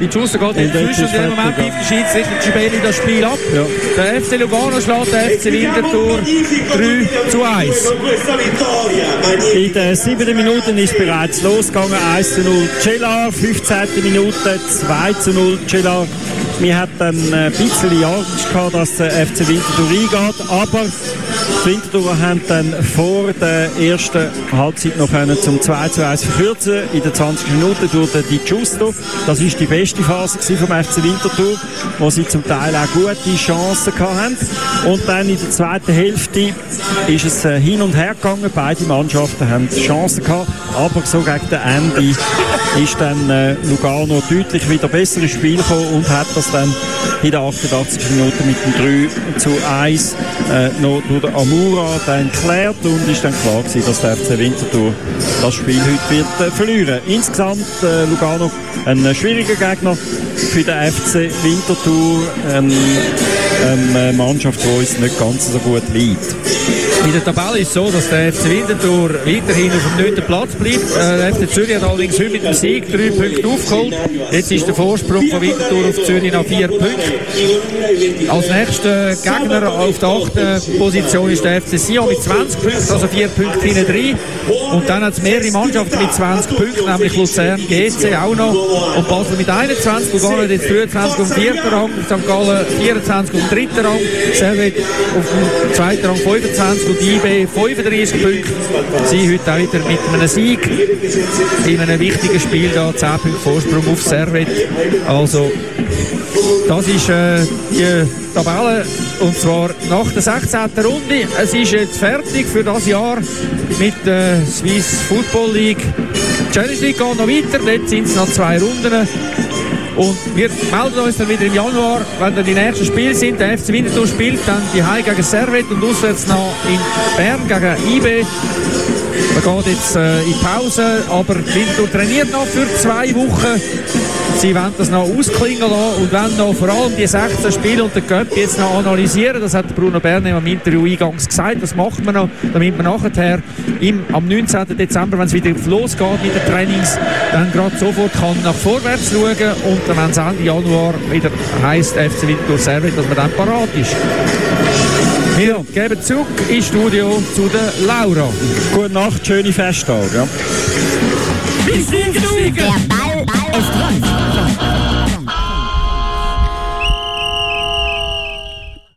Die Schuster geht inzwischen und im Moment pfeift der Schiedsrichter Gibelli das Spiel ab. Ja. Der FC Lugano schlägt der FC Winterthur 3 zu 1. In den siebten Minuten ist bereits losgegangen. 1 zu 0 Cellar, 15. Minute 2 zu 0 Cellar. Wir hatten ein bisschen Angst gehabt, dass der FC Winterthur reingeht, aber Winterthur haben dann vor der ersten Halbzeit noch können zum 2 zu 1 verkürzen in den 20 Minuten durch den Di Giusto. Das ist die beste Phase vom FC Winterthur, wo sie zum Teil auch gute Chancen hatten. Und dann in der zweiten Hälfte ist es äh, hin und her gegangen. Beide Mannschaften haben Chancen gehabt, aber so gegen den Ende ist dann äh, Lugano deutlich wieder besser ins Spiel gekommen und hat das dann in den 88 Minuten mit dem 3 zu 1 äh, noch durch den Amura dann geklärt und ist dann klar gewesen, dass der FC Winterthur das Spiel heute wird äh, verlieren. Insgesamt äh, Lugano ein äh, schwieriger Gegner für den FC Winterthur, ähm, eine Mannschaft, die uns nicht ganz so gut liegt. In der Tabelle ist es so, dass der FC Winterthur weiterhin auf dem 9. Platz bleibt. Äh, der FC Zürich hat allerdings heute mit dem Sieg drei Punkte aufgeholt. Jetzt ist der Vorsprung von Winterthur auf Zürich nach vier Punkten. Als nächster Gegner auf der achten Position ist der FC Sion mit 20 Punkten, also vier Punkte hinten drin. Und dann hat es mehrere Mannschaften mit 20 Punkten, nämlich Luzern, GC auch noch und Basel mit 21. Lugano hat jetzt 23 auf dem vierten Rang, St. Gallen 24 auf dem dritten Rang, Servet auf dem zweiten Rang 25 und IB 35 Punkte. Sie heute auch wieder mit einem Sieg in einem wichtigen Spiel da 10 Punkte Vorsprung auf Servet. Also das ist äh, die Tabelle und zwar nach der 16. Runde. Es ist jetzt fertig für das Jahr mit der Swiss Football League. Die Challenge League geht noch weiter, dort sind es noch zwei Runden. Und wir melden uns dann wieder im Januar, wenn dann die nächsten Spiele sind. Der FC Winterthur spielt dann die Heim gegen Servet und auswärts noch in Bern gegen IB. Man geht jetzt äh, in Pause, aber Winterthur trainiert noch für zwei Wochen. Sie wollen das noch ausklingen lassen und wollen noch vor allem die 16 Spiele und den Cup jetzt noch analysieren. Das hat Bruno Berner im Interview eingangs gesagt. Das macht man noch, damit man nachher im, am 19. Dezember, wenn es wieder losgeht mit den Trainings, dann gerade sofort kann nach vorwärts schauen und dann, wenn es Ende Januar wieder heisst FC Winterthur Servet, dass man dann parat ist. Wir geben zurück ins Studio zu der Laura. Gute Nacht, schöne Festtage. Ja. Der Ball ist rund.